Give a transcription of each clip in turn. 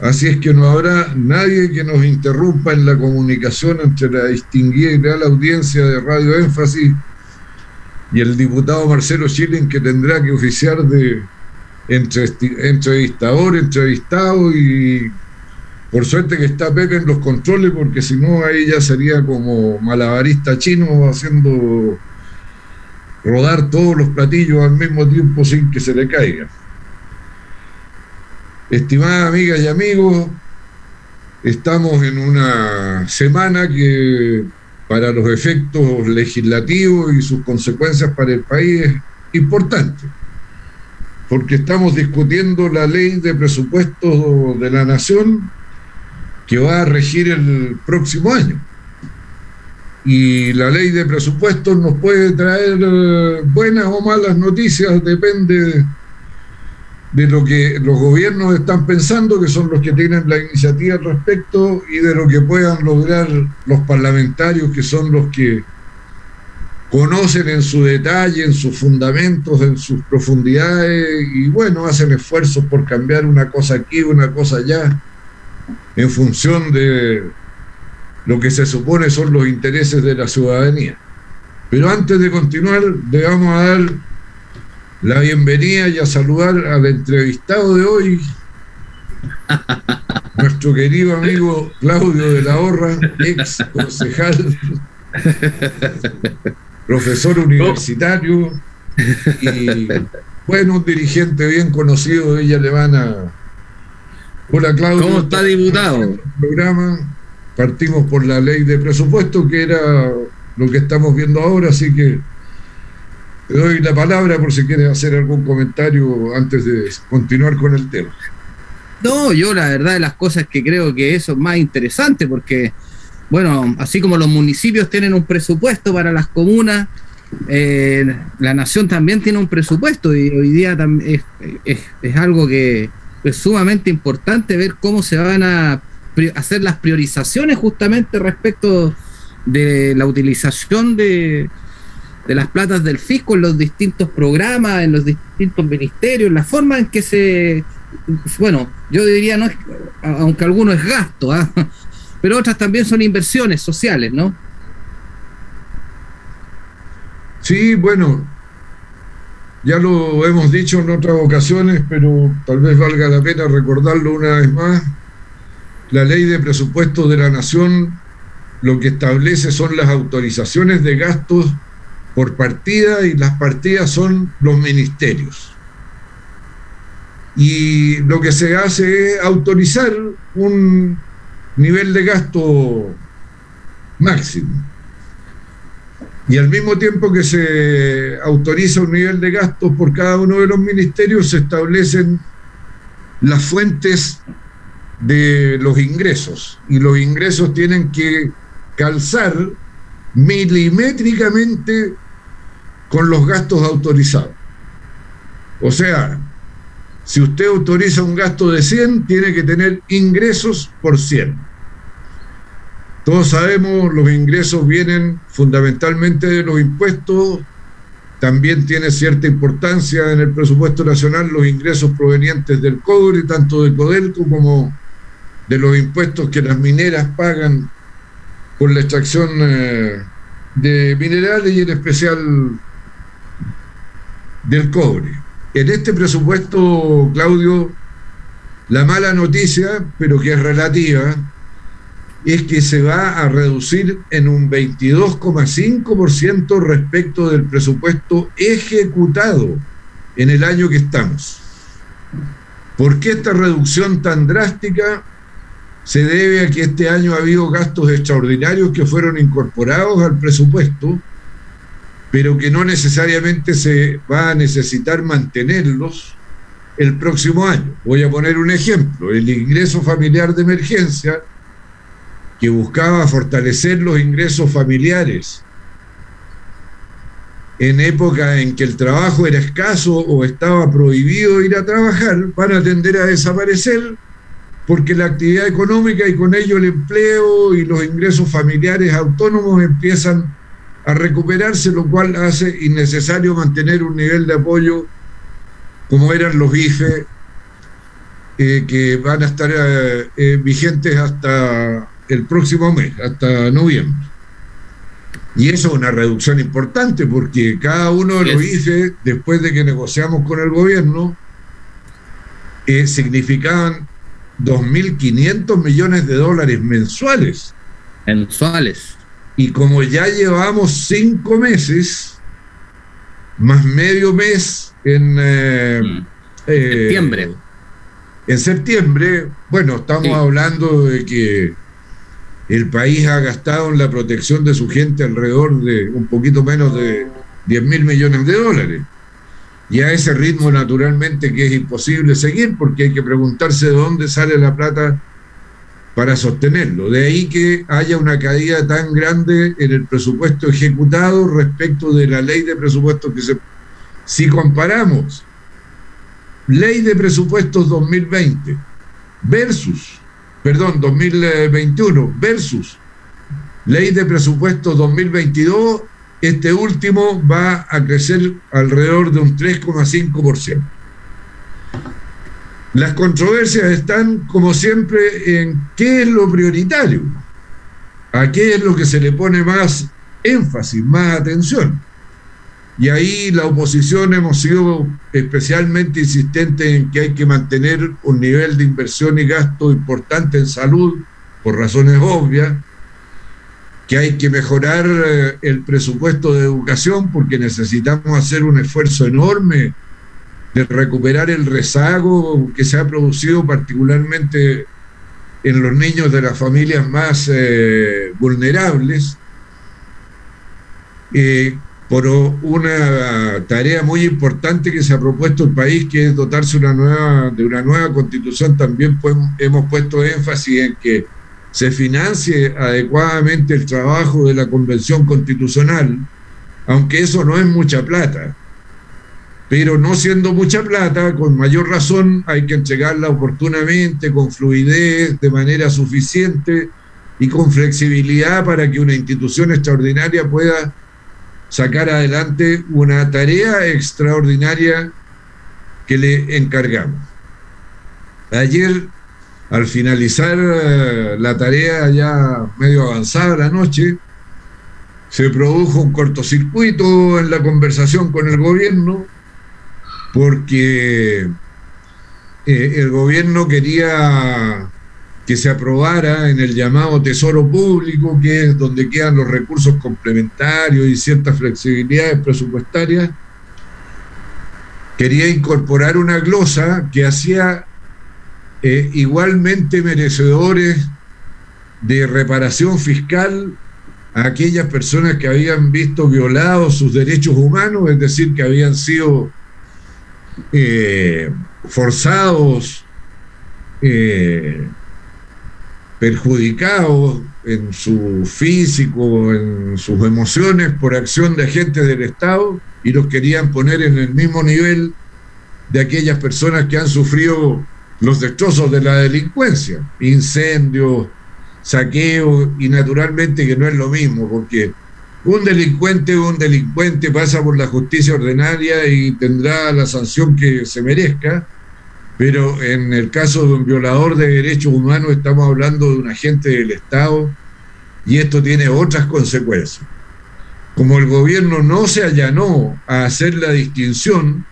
Así es que no habrá nadie que nos interrumpa en la comunicación entre la distinguida y real audiencia de Radio Énfasis y el diputado Marcelo Schilling que tendrá que oficiar de entrevistador, entrevistado y por suerte que está Pepe en los controles porque si no ahí ya sería como malabarista chino haciendo rodar todos los platillos al mismo tiempo sin que se le caiga. Estimadas amigas y amigos, estamos en una semana que para los efectos legislativos y sus consecuencias para el país es importante, porque estamos discutiendo la ley de presupuestos de la nación que va a regir el próximo año. Y la ley de presupuestos nos puede traer eh, buenas o malas noticias, depende de lo que los gobiernos están pensando, que son los que tienen la iniciativa al respecto, y de lo que puedan lograr los parlamentarios, que son los que conocen en su detalle, en sus fundamentos, en sus profundidades, y bueno, hacen esfuerzos por cambiar una cosa aquí, una cosa allá, en función de lo que se supone son los intereses de la ciudadanía. Pero antes de continuar, le vamos a dar la bienvenida y a saludar al entrevistado de hoy, nuestro querido amigo Claudio de la Horra, ex concejal, profesor universitario y bueno, un dirigente bien conocido de ella le van a... Hola Claudio. ¿Cómo está diputado? Programa partimos por la ley de presupuesto, que era lo que estamos viendo ahora, así que te doy la palabra por si quieres hacer algún comentario antes de continuar con el tema. No, yo la verdad de las cosas que creo que eso es más interesante porque, bueno, así como los municipios tienen un presupuesto para las comunas, eh, la nación también tiene un presupuesto y hoy día es, es algo que es sumamente importante ver cómo se van a hacer las priorizaciones justamente respecto de la utilización de, de las platas del fisco en los distintos programas, en los distintos ministerios, la forma en que se, bueno, yo diría, no aunque alguno es gasto, ¿ah? pero otras también son inversiones sociales, ¿no? Sí, bueno, ya lo hemos dicho en otras ocasiones, pero tal vez valga la pena recordarlo una vez más la ley de presupuesto de la nación lo que establece son las autorizaciones de gastos por partida y las partidas son los ministerios. Y lo que se hace es autorizar un nivel de gasto máximo. Y al mismo tiempo que se autoriza un nivel de gasto por cada uno de los ministerios, se establecen las fuentes de los ingresos y los ingresos tienen que calzar milimétricamente con los gastos autorizados. O sea, si usted autoriza un gasto de 100, tiene que tener ingresos por 100. Todos sabemos, los ingresos vienen fundamentalmente de los impuestos, también tiene cierta importancia en el presupuesto nacional los ingresos provenientes del cobre, tanto de Codelco como de los impuestos que las mineras pagan por la extracción eh, de minerales y en especial del cobre. En este presupuesto, Claudio, la mala noticia, pero que es relativa, es que se va a reducir en un 22,5% respecto del presupuesto ejecutado en el año que estamos. ¿Por qué esta reducción tan drástica? Se debe a que este año ha habido gastos extraordinarios que fueron incorporados al presupuesto, pero que no necesariamente se va a necesitar mantenerlos el próximo año. Voy a poner un ejemplo, el ingreso familiar de emergencia, que buscaba fortalecer los ingresos familiares en época en que el trabajo era escaso o estaba prohibido ir a trabajar, van a tender a desaparecer porque la actividad económica y con ello el empleo y los ingresos familiares autónomos empiezan a recuperarse, lo cual hace innecesario mantener un nivel de apoyo como eran los IFE eh, que van a estar eh, vigentes hasta el próximo mes, hasta noviembre. Y eso es una reducción importante porque cada uno lo hice después de que negociamos con el gobierno, significaban 2.500 millones de dólares mensuales. Mensuales. Y como ya llevamos cinco meses, más medio mes en eh, mm. eh, septiembre. En septiembre, bueno, estamos hablando de que el país ha gastado en la protección de su gente alrededor de un poquito menos de 10 mil millones de dólares. Y a ese ritmo, naturalmente, que es imposible seguir porque hay que preguntarse de dónde sale la plata para sostenerlo. De ahí que haya una caída tan grande en el presupuesto ejecutado respecto de la ley de presupuestos que se... Si comparamos ley de presupuestos 2020 versus, perdón, 2021 versus ley de presupuestos 2022, este último va a crecer alrededor de un 3,5%. Las controversias están, como siempre, en qué es lo prioritario, a qué es lo que se le pone más énfasis, más atención. Y ahí la oposición hemos sido especialmente insistentes en que hay que mantener un nivel de inversión y gasto importante en salud, por razones obvias, que hay que mejorar eh, el presupuesto de educación porque necesitamos hacer un esfuerzo enorme de recuperar el rezago que se ha producido particularmente en los niños de las familias más eh, vulnerables, por una tarea muy importante que se ha propuesto el país, que es dotarse de una nueva constitución. También hemos puesto énfasis en que se financie adecuadamente el trabajo de la convención constitucional, aunque eso no es mucha plata pero no siendo mucha plata, con mayor razón hay que entregarla oportunamente, con fluidez, de manera suficiente y con flexibilidad para que una institución extraordinaria pueda sacar adelante una tarea extraordinaria que le encargamos. Ayer, al finalizar eh, la tarea ya medio avanzada la noche, se produjo un cortocircuito en la conversación con el gobierno porque eh, el gobierno quería que se aprobara en el llamado Tesoro Público, que es donde quedan los recursos complementarios y ciertas flexibilidades presupuestarias, quería incorporar una glosa que hacía eh, igualmente merecedores de reparación fiscal a aquellas personas que habían visto violados sus derechos humanos, es decir, que habían sido eh, forzados, eh, perjudicados en su físico, en sus emociones por acción de agentes del Estado y los querían poner en el mismo nivel de aquellas personas que han sufrido los destrozos de la delincuencia, incendios, saqueos y naturalmente que no es lo mismo porque un delincuente o un delincuente pasa por la justicia ordinaria y tendrá la sanción que se merezca, pero en el caso de un violador de derechos humanos estamos hablando de un agente del Estado y esto tiene otras consecuencias. Como el gobierno no se allanó a hacer la distinción,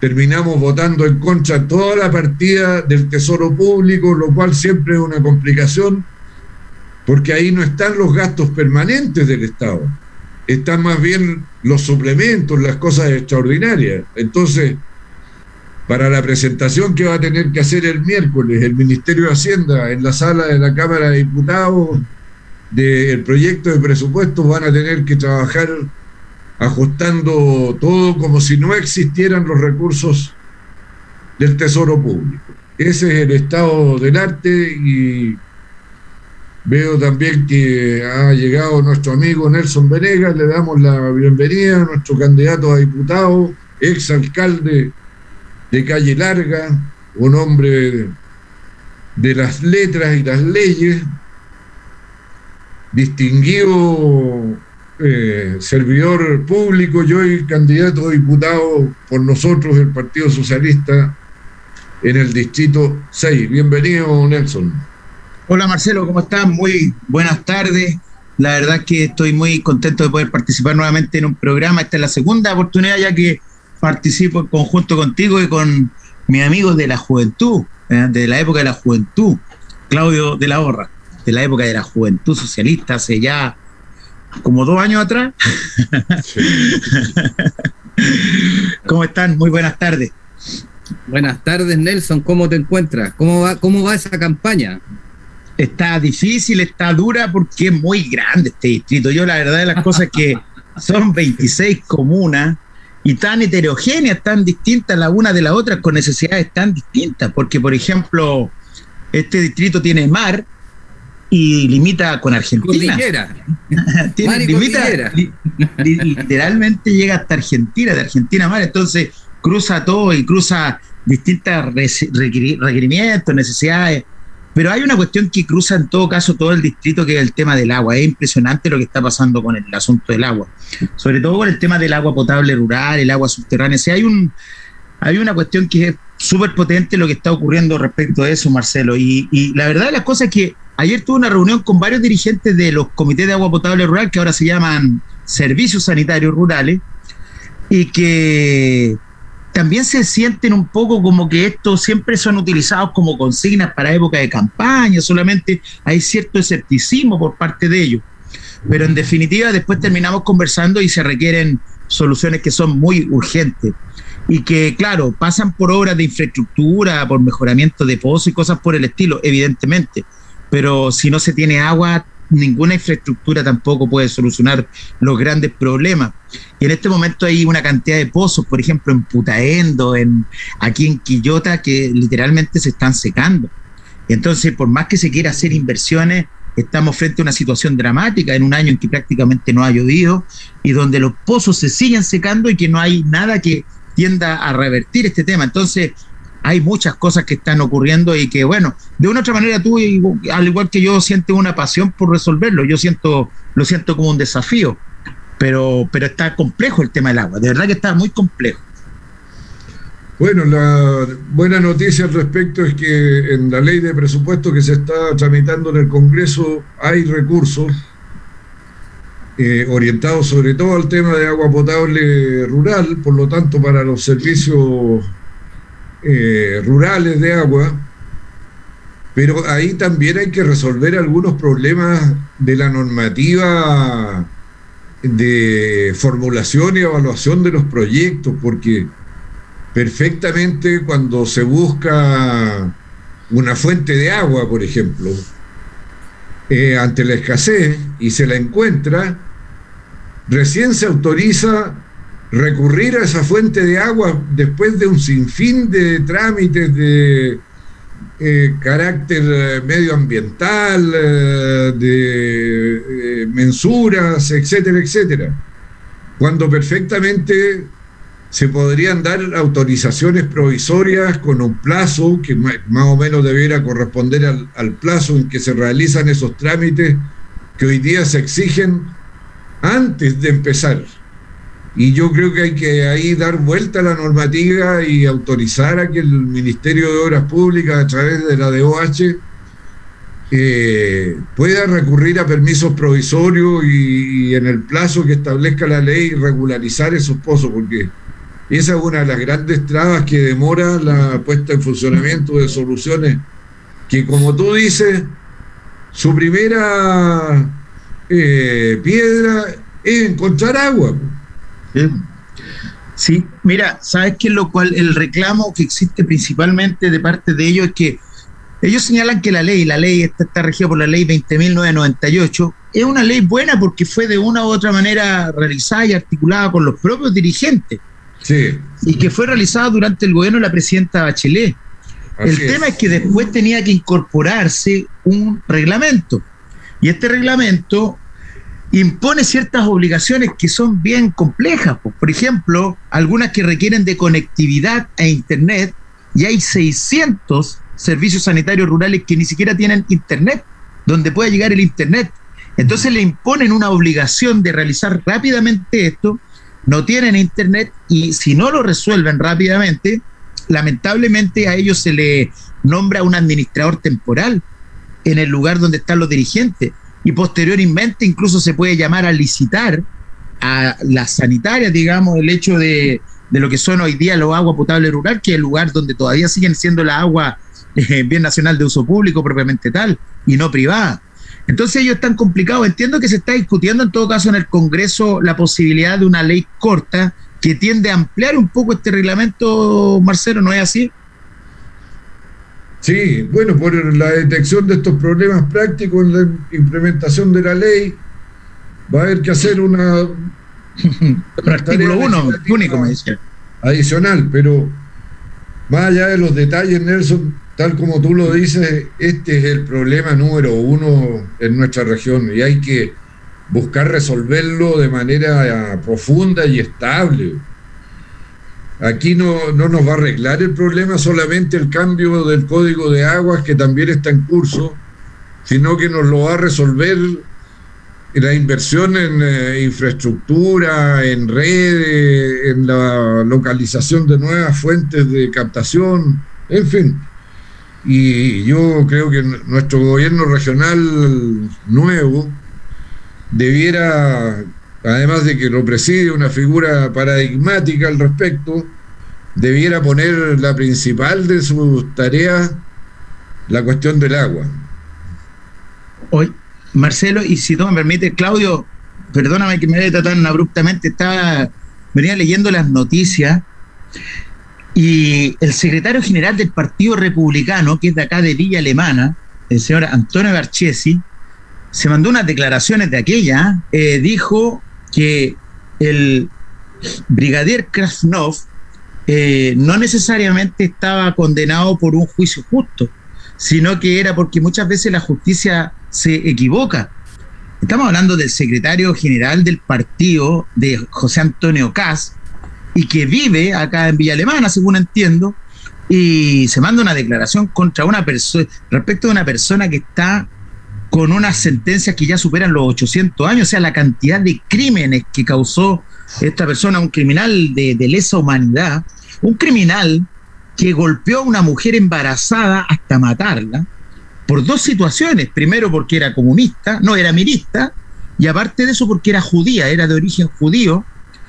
terminamos votando en contra toda la partida del Tesoro Público, lo cual siempre es una complicación porque ahí no están los gastos permanentes del Estado, están más bien los suplementos, las cosas extraordinarias. Entonces, para la presentación que va a tener que hacer el miércoles el Ministerio de Hacienda en la sala de la Cámara de Diputados del proyecto de presupuesto, van a tener que trabajar ajustando todo como si no existieran los recursos del Tesoro Público. Ese es el estado del arte y Veo también que ha llegado nuestro amigo Nelson Venegas, le damos la bienvenida a nuestro candidato a diputado, ex alcalde de Calle Larga, un hombre de las letras y las leyes, distinguido eh, servidor público y hoy candidato a diputado por nosotros, el Partido Socialista en el distrito 6. Bienvenido, Nelson. Hola, Marcelo, ¿cómo estás? Muy buenas tardes. La verdad que estoy muy contento de poder participar nuevamente en un programa. Esta es la segunda oportunidad ya que participo en conjunto contigo y con mis amigos de la juventud, ¿eh? de la época de la juventud, Claudio de la Horra, de la época de la juventud socialista, hace ya como dos años atrás. ¿Cómo están? Muy buenas tardes. Buenas tardes, Nelson. ¿Cómo te encuentras? ¿Cómo va, cómo va esa campaña? Está difícil, está dura porque es muy grande este distrito. Yo la verdad de las cosas es que son 26 comunas y tan heterogéneas, tan distintas la una de la otra, con necesidades tan distintas. Porque, por ejemplo, este distrito tiene mar, y limita con Argentina. Tiene, limita, literalmente llega hasta Argentina, de Argentina a mar, entonces cruza todo y cruza distintos requerimientos, necesidades. Pero hay una cuestión que cruza en todo caso todo el distrito, que es el tema del agua. Es impresionante lo que está pasando con el asunto del agua, sobre todo con el tema del agua potable rural, el agua subterránea. Si hay un, hay una cuestión que es súper potente lo que está ocurriendo respecto a eso, Marcelo. Y, y la verdad de las cosas es que Ayer tuve una reunión con varios dirigentes de los comités de agua potable rural, que ahora se llaman servicios sanitarios rurales, y que también se sienten un poco como que estos siempre son utilizados como consignas para época de campaña, solamente hay cierto escepticismo por parte de ellos. Pero en definitiva, después terminamos conversando y se requieren soluciones que son muy urgentes y que, claro, pasan por obras de infraestructura, por mejoramiento de pozos y cosas por el estilo, evidentemente pero si no se tiene agua, ninguna infraestructura tampoco puede solucionar los grandes problemas. Y en este momento hay una cantidad de pozos, por ejemplo, en Putaendo, en, aquí en Quillota, que literalmente se están secando. Entonces, por más que se quiera hacer inversiones, estamos frente a una situación dramática en un año en que prácticamente no ha llovido y donde los pozos se siguen secando y que no hay nada que tienda a revertir este tema. Entonces, hay muchas cosas que están ocurriendo y que, bueno, de una otra manera tú, al igual que yo, sientes una pasión por resolverlo. Yo siento, lo siento como un desafío, pero, pero está complejo el tema del agua, de verdad que está muy complejo. Bueno, la buena noticia al respecto es que en la ley de presupuesto que se está tramitando en el Congreso hay recursos eh, orientados sobre todo al tema de agua potable rural, por lo tanto para los servicios eh, rurales de agua, pero ahí también hay que resolver algunos problemas de la normativa de formulación y evaluación de los proyectos, porque perfectamente cuando se busca una fuente de agua, por ejemplo, eh, ante la escasez y se la encuentra, recién se autoriza recurrir a esa fuente de agua después de un sinfín de trámites de eh, carácter eh, medioambiental, eh, de mensuras, etcétera, etcétera. Cuando perfectamente se podrían dar autorizaciones provisorias con un plazo que más o menos debiera corresponder al, al plazo en que se realizan esos trámites que hoy día se exigen antes de empezar. Y yo creo que hay que ahí dar vuelta a la normativa y autorizar a que el Ministerio de Obras Públicas, a través de la DOH, eh, pueda recurrir a permisos provisorios y, en el plazo que establezca la ley regularizar esos pozos, porque esa es una de las grandes trabas que demora la puesta en funcionamiento de soluciones que, como tú dices, su primera eh, piedra es encontrar agua. Sí, mira, ¿sabes qué? Lo cual, el reclamo que existe principalmente de parte de ellos es que ellos señalan que la ley, la ley está, está regida por la ley 20.998, es una ley buena porque fue de una u otra manera realizada y articulada por los propios dirigentes. Sí. Y que fue realizada durante el gobierno de la presidenta Bachelet. el tema es que después tenía que incorporarse un reglamento. Y este reglamento impone ciertas obligaciones que son bien complejas. Por ejemplo, algunas que requieren de conectividad a Internet y hay 600 servicios sanitarios rurales que ni siquiera tienen Internet, donde pueda llegar el Internet. Entonces le imponen una obligación de realizar rápidamente esto, no tienen Internet y si no lo resuelven rápidamente, lamentablemente a ellos se le nombra un administrador temporal en el lugar donde están los dirigentes y posteriormente incluso se puede llamar a licitar a las sanitarias, digamos, el hecho de, de lo que son hoy día los aguas potables rural, que es el lugar donde todavía siguen siendo la agua eh, bien nacional de uso público propiamente tal y no privada. Entonces ellos están complicados. Entiendo que se está discutiendo en todo caso en el Congreso la posibilidad de una ley corta que tiende a ampliar un poco este reglamento, Marcelo, ¿no es así? Sí, bueno, por la detección de estos problemas prácticos en la implementación de la ley, va a haber que hacer una... artículo uno, único, me dice. Adicional, pero más allá de los detalles, Nelson, tal como tú lo dices, este es el problema número uno en nuestra región y hay que buscar resolverlo de manera profunda y estable. Aquí no, no, nos va a arreglar el problema solamente el cambio del código de aguas, que también está en curso, sino que nos lo va a resolver la inversión en eh, infraestructura, en redes, en la localización de nuevas fuentes de captación, en fin. Y yo creo que nuestro gobierno regional nuevo debiera además de que lo preside una figura paradigmática al respecto, debiera poner la principal de sus tareas la cuestión del agua. Hoy, Marcelo, y si tú me permites, Claudio, perdóname que me vaya tan abruptamente, estaba, venía leyendo las noticias y el secretario general del Partido Republicano, que es de acá de Villa Alemana, el señor Antonio Garchesi, se mandó unas declaraciones de aquella, eh, dijo que el brigadier Krasnov eh, no necesariamente estaba condenado por un juicio justo, sino que era porque muchas veces la justicia se equivoca. Estamos hablando del secretario general del partido de José Antonio Cas y que vive acá en Villa Alemana, según entiendo, y se manda una declaración contra una persona, respecto de una persona que está con unas sentencias que ya superan los 800 años, o sea, la cantidad de crímenes que causó esta persona, un criminal de, lesa humanidad, un criminal que golpeó a una mujer embarazada hasta matarla, por dos situaciones. Primero porque era comunista, no era mirista, y aparte de eso porque era judía, era de origen judío,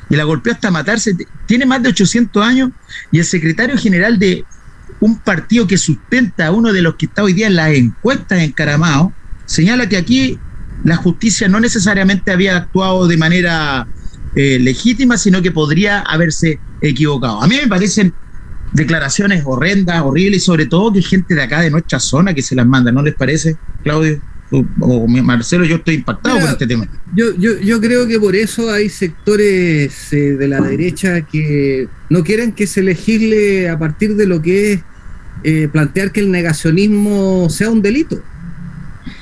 y la golpeó hasta matarse. Tiene más de 800 años y el secretario general de un partido que sustenta a uno de los que está hoy día en las encuestas en Caramao, señala que aquí la justicia no necesariamente había actuado de manera eh, legítima, sino que podría haberse equivocado. A mí me parecen declaraciones horrendas, horribles, y sobre todo que gente de acá, de nuestra zona, que se las manda, ¿no les parece, Claudio? O, Marcelo, yo estoy impactado con este tema. Yo, yo, yo creo que por eso hay sectores eh, de la derecha que no quieren que se legisle a partir de lo que es eh, plantear que el negacionismo sea un delito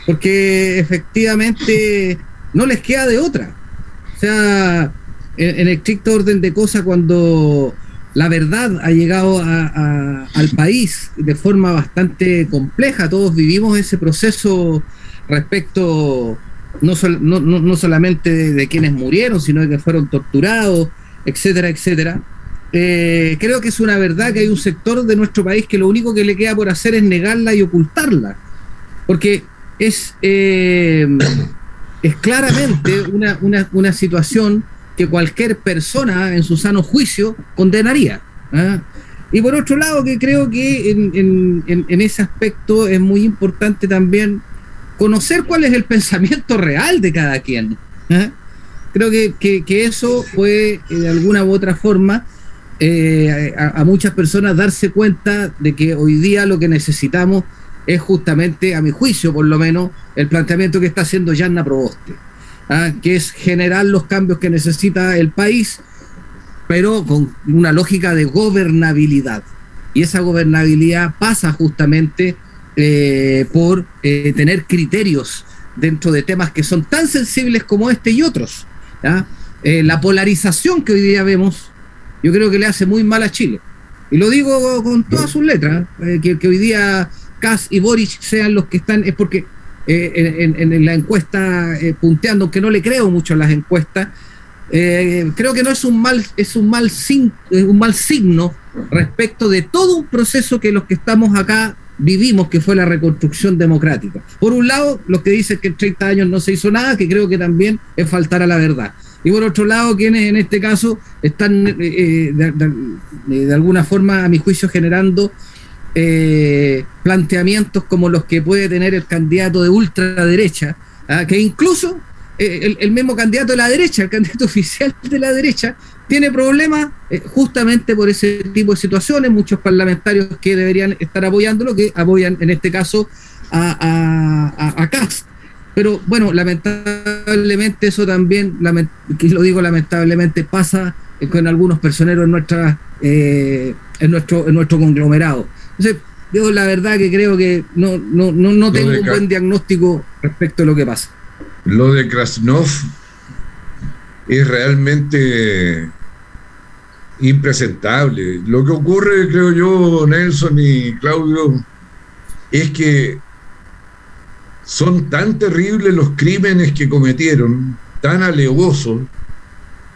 porque efectivamente no les queda de otra. O sea, en, estricto orden de cosas, cuando la verdad ha llegado al país de forma bastante compleja, todos vivimos ese proceso respecto no, no, solamente de, quienes murieron, sino de que fueron torturados, etcétera, etcétera. Eh, creo que es una verdad que hay un sector de nuestro país que lo único que le queda por hacer es negarla y ocultarla. Porque es, eh, es claramente una, una, una, situación que cualquier persona en su sano juicio condenaría. ¿ah? Y por otro lado, que creo que en, en, en, ese aspecto es muy importante también conocer cuál es el pensamiento real de cada quien. ¿ah? Creo que, que, eso puede, eh, de alguna u otra forma, eh, a, a, muchas personas darse cuenta de que hoy día lo que necesitamos es justamente, a mi juicio por lo menos, el planteamiento que está haciendo Yanna Proboste, ¿ah? que es generar los cambios que necesita el país, pero con una lógica de gobernabilidad. Y esa gobernabilidad pasa justamente eh, por eh, tener criterios dentro de temas que son tan sensibles como este y otros. Eh, la polarización que hoy día vemos, yo creo que le hace muy mal a Chile. Y lo digo con todas sus letras, que, hoy día Kass y Boric sean los que están, es porque eh, en, la encuesta eh, punteando, que no le creo mucho a las encuestas, eh, creo que no es un mal, es un mal, un mal signo respecto de todo un proceso que los que estamos acá vivimos, que fue la reconstrucción democrática. Por un lado, los que dicen que en 30 años no se hizo nada, que creo que también es faltar a la verdad. Y por otro lado, quienes en este caso están eh, de, alguna forma, a mi juicio, generando planteamientos como los que puede tener el candidato de ultraderecha, ¿ah? que incluso el, el, mismo candidato de la derecha, el candidato oficial de la derecha, tiene problemas justamente por ese tipo de situaciones. Muchos parlamentarios que deberían estar apoyándolo, que apoyan en este caso a, a, a, pero bueno, lamentablemente eso también, lo digo lamentablemente, pasa con algunos personeros en, nuestra, eh, en, nuestro, en nuestro conglomerado. Entonces, yo la verdad que creo que no, no, no, tengo un buen diagnóstico respecto a lo que pasa. Lo de Krasnov es realmente impresentable. Lo que ocurre, creo yo, Nelson y Claudio, es que son tan terribles los crímenes que cometieron, tan alevosos,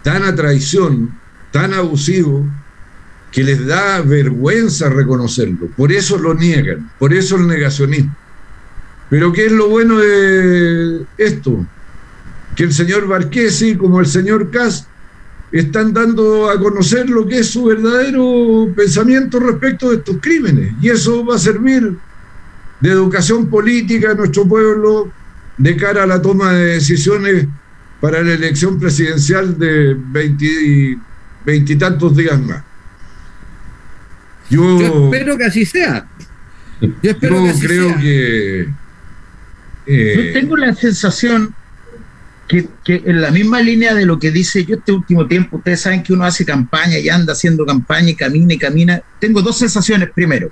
tan a traición, tan abusivos, que les da vergüenza reconocerlo. Por eso lo niegan, por eso el negacionismo. Pero ¿qué es lo bueno de esto? Que el señor Barquesi, como el señor Kass, están dando a conocer lo que es su verdadero pensamiento respecto de estos crímenes. Y eso va a servir de educación política a nuestro pueblo de cara a la toma de decisiones para la elección presidencial de veintitantos días más. Yo, espero que así sea. Yo, espero creo que... Eh, yo tengo la sensación que, que, en la misma línea de lo que dice yo este último tiempo, ustedes saben que uno hace campaña y anda haciendo campaña y camina y camina. Tengo dos sensaciones. Primero,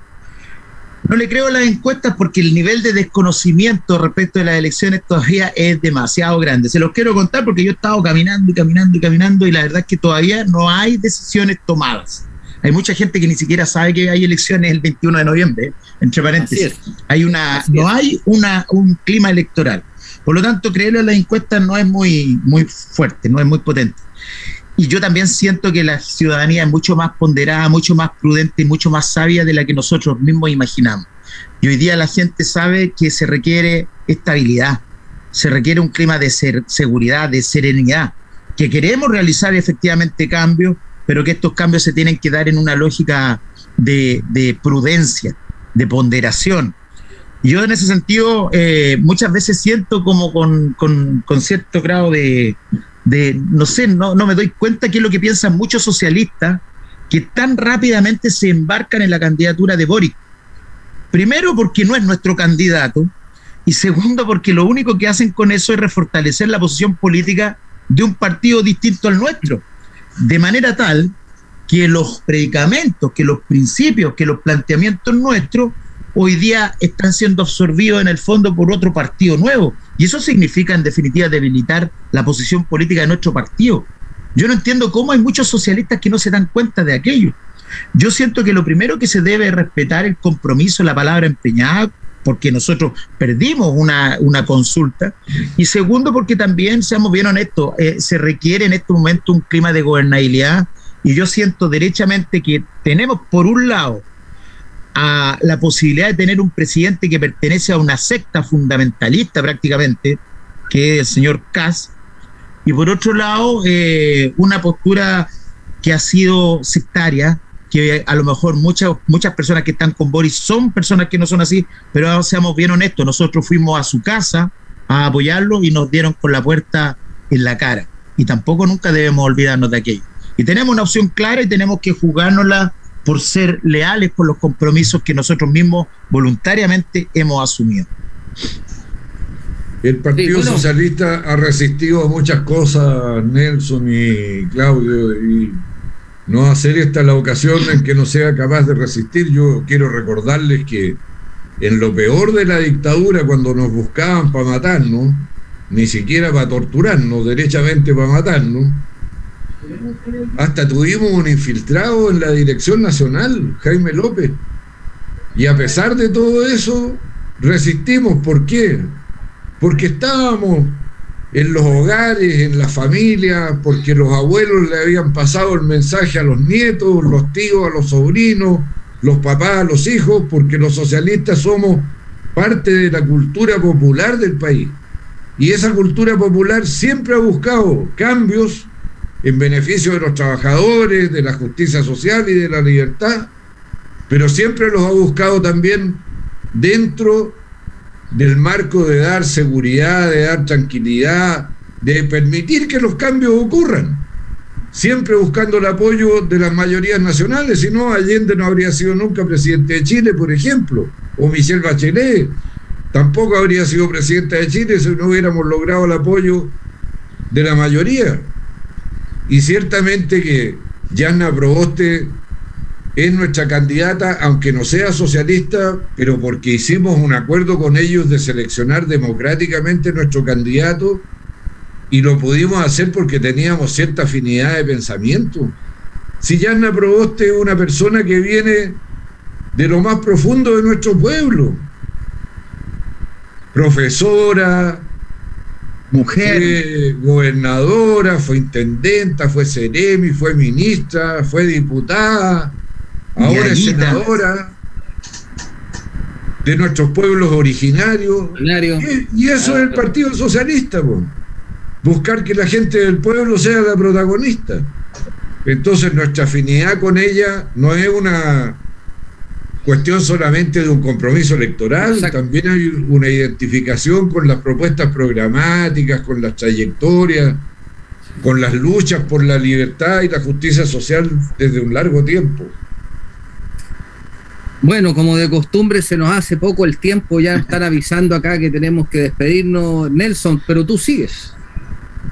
no le creo a las encuestas porque el nivel de desconocimiento respecto de las elecciones todavía es demasiado grande. Se los quiero contar porque yo he estado caminando y caminando y caminando y la verdad es que todavía no hay decisiones tomadas. Hay mucha gente que ni siquiera sabe que hay elecciones el 21 de noviembre, entre paréntesis. Hay una, no hay una, un clima electoral. Por lo tanto, creerle a las encuestas no es muy, muy fuerte, no es muy potente. Y yo también siento que la ciudadanía es mucho más ponderada, mucho más prudente y mucho más sabia de la que nosotros mismos imaginamos. Y hoy día la gente sabe que se requiere estabilidad, se requiere un clima de ser, seguridad, de serenidad, que queremos realizar efectivamente cambios, pero que estos cambios se tienen que dar en una lógica de, de prudencia, de ponderación. Yo en ese sentido eh, muchas veces siento como con, cierto grado de, de, no sé, no, no me doy cuenta qué es lo que piensan muchos socialistas que tan rápidamente se embarcan en la candidatura de Boric. Primero porque no es nuestro candidato y segundo porque lo único que hacen con eso es refortalecer la posición política de un partido distinto al nuestro, de manera tal que los predicamentos, que los principios, que los planteamientos nuestros hoy día están siendo absorbidos en el fondo por otro partido nuevo. Y eso significa, en definitiva, debilitar la posición política de nuestro partido. Yo no entiendo cómo hay muchos socialistas que no se dan cuenta de aquello. Yo siento que lo primero que se debe es respetar el compromiso, la palabra empeñada, porque nosotros perdimos una, una consulta. Y segundo, porque también, seamos bien honestos, eh, se requiere en este momento un clima de gobernabilidad. Y yo siento derechamente que tenemos, por un lado, la posibilidad de tener un presidente que pertenece a una secta fundamentalista prácticamente, que es el señor Kass, y por otro lado, eh, una postura que ha sido sectaria, que a lo mejor muchas, muchas personas que están con Boris son personas que no son así, pero seamos bien honestos, nosotros fuimos a su casa a apoyarlo y nos dieron con la puerta en la cara. Y tampoco nunca debemos olvidarnos de aquello. Y tenemos una opción clara y tenemos que jugárnosla por ser leales con los compromisos que nosotros mismos voluntariamente hemos asumido. El Partido Socialista ha resistido a muchas cosas, Nelson y Claudio, y no hacer esta la ocasión en que no sea capaz de resistir. Yo quiero recordarles que en lo peor de la dictadura, cuando nos buscaban para matarnos, ni siquiera para torturarnos, derechamente para matarnos, hasta tuvimos un infiltrado en la dirección nacional, Jaime López. Y a pesar de todo eso, resistimos. ¿Por qué? Porque estábamos en los hogares, en la familia, porque los abuelos le habían pasado el mensaje a los nietos, los tíos a los sobrinos, los papás a los hijos, porque los socialistas somos parte de la cultura popular del país. Y esa cultura popular siempre ha buscado cambios en beneficio de los trabajadores, de la justicia social y de la libertad, pero siempre los ha buscado también dentro del marco de dar seguridad, de dar tranquilidad, de permitir que los cambios ocurran, siempre buscando el apoyo de las mayorías nacionales, si no, Allende no habría sido nunca presidente de Chile, por ejemplo, o Michelle Bachelet tampoco habría sido presidente de Chile si no hubiéramos logrado el apoyo de la mayoría. Y ciertamente que Yanna Proboste es nuestra candidata, aunque no sea socialista, pero porque hicimos un acuerdo con ellos de seleccionar democráticamente nuestro candidato y lo pudimos hacer porque teníamos cierta afinidad de pensamiento. Si Yanna Proboste es una persona que viene de lo más profundo de nuestro pueblo, profesora, mujer, fue gobernadora, fue intendenta, fue seremi, fue ministra, fue diputada, ahora es senadora de nuestros pueblos originarios. Y, eso es el Partido Socialista, buscar que la gente del pueblo sea la protagonista. Entonces nuestra afinidad con ella no es una cuestión solamente de un compromiso electoral, también hay una identificación con las propuestas programáticas, con las trayectorias, con las luchas por la libertad y la justicia social desde un largo tiempo. Bueno, como de costumbre se nos hace poco el tiempo, ya están avisando acá que tenemos que despedirnos, Nelson, pero tú sigues.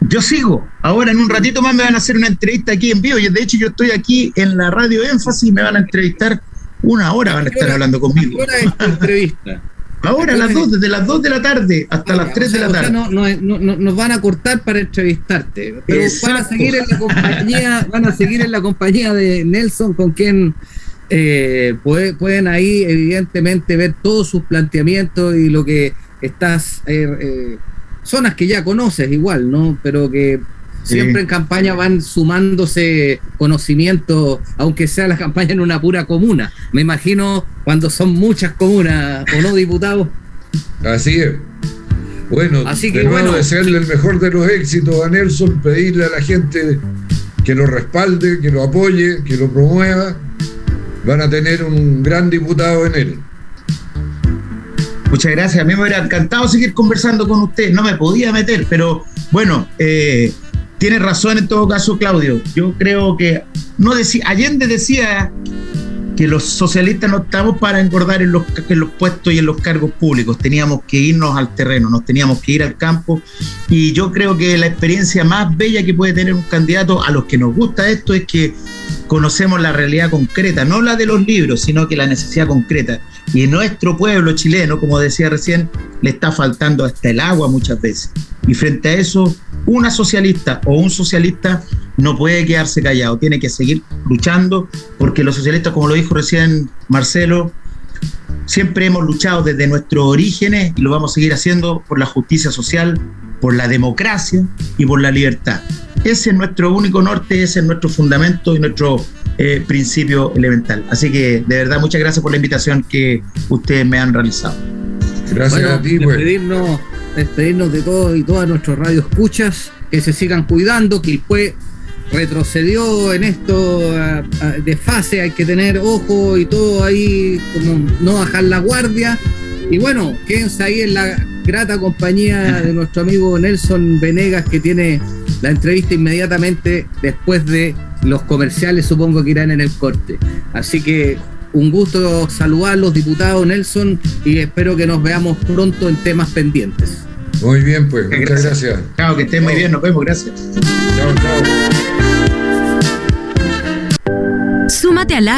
Yo sigo. Ahora en un ratito más me van a hacer una entrevista aquí en vivo. Y de hecho yo estoy aquí en la radio Énfasis y me van a entrevistar una hora van a estar hablando conmigo. ¿Qué hora es tu entrevista? Ahora a las dos, desde las 2 de la tarde hasta las 3 de la tarde. no, no, no, nos van a cortar para entrevistarte. Pero van a seguir en la compañía, van a seguir en la compañía de Nelson, con quien eh, pueden ahí evidentemente ver todos sus planteamientos y lo que estás, eh, eh, zonas que ya conoces igual, ¿no? Pero que Siempre en campaña van sumándose conocimientos, aunque sea la campaña en una pura comuna. Me imagino cuando son muchas comunas, ¿o no, diputados? Así es. Bueno, Así que, de nuevo desearle el mejor de los éxitos a Nelson, pedirle a la gente que lo respalde, que lo apoye, que lo promueva. Van a tener un gran diputado en él. Muchas gracias. A mí me hubiera encantado seguir conversando con usted. No me podía meter, pero bueno, eh, tiene razón en todo caso Claudio. Yo creo que no decía, Allende decía que los socialistas no estamos para engordar en los, en los puestos y en los cargos públicos, teníamos que irnos al terreno, nos teníamos que ir al campo y yo creo que la experiencia más bella que puede tener un candidato a los que nos gusta esto es que conocemos la realidad concreta, no la de los libros, sino que la necesidad concreta. Y en nuestro pueblo chileno, como decía recién, le está faltando hasta el agua muchas veces. Y frente a eso, una socialista o un socialista no puede quedarse callado, tiene que seguir luchando, porque los socialistas, como lo dijo recién Marcelo, siempre hemos luchado desde nuestros orígenes y lo vamos a seguir haciendo por la justicia social, por la democracia y por la libertad. Ese es nuestro único norte, ese es nuestro fundamento y nuestro eh, principio elemental. Así que de verdad muchas gracias por la invitación que ustedes me han realizado. Gracias a ti, pues. despedirnos, despedirnos de todos y todas nuestros radio escuchas, que se sigan cuidando, que el PUE retrocedió en esto de fase, hay que tener ojo y todo ahí, como no bajar la guardia. Y bueno, quédense ahí en la grata compañía de nuestro amigo Nelson Venegas, que tiene la entrevista inmediatamente después de los comerciales, supongo que irán en el corte. Así que un gusto saludarlos, diputado Nelson, y espero que nos veamos pronto en temas pendientes. Muy bien, pues, muchas gracias. Chao, que estén muy bien, nos vemos, gracias. Chao, chao. Súmate a la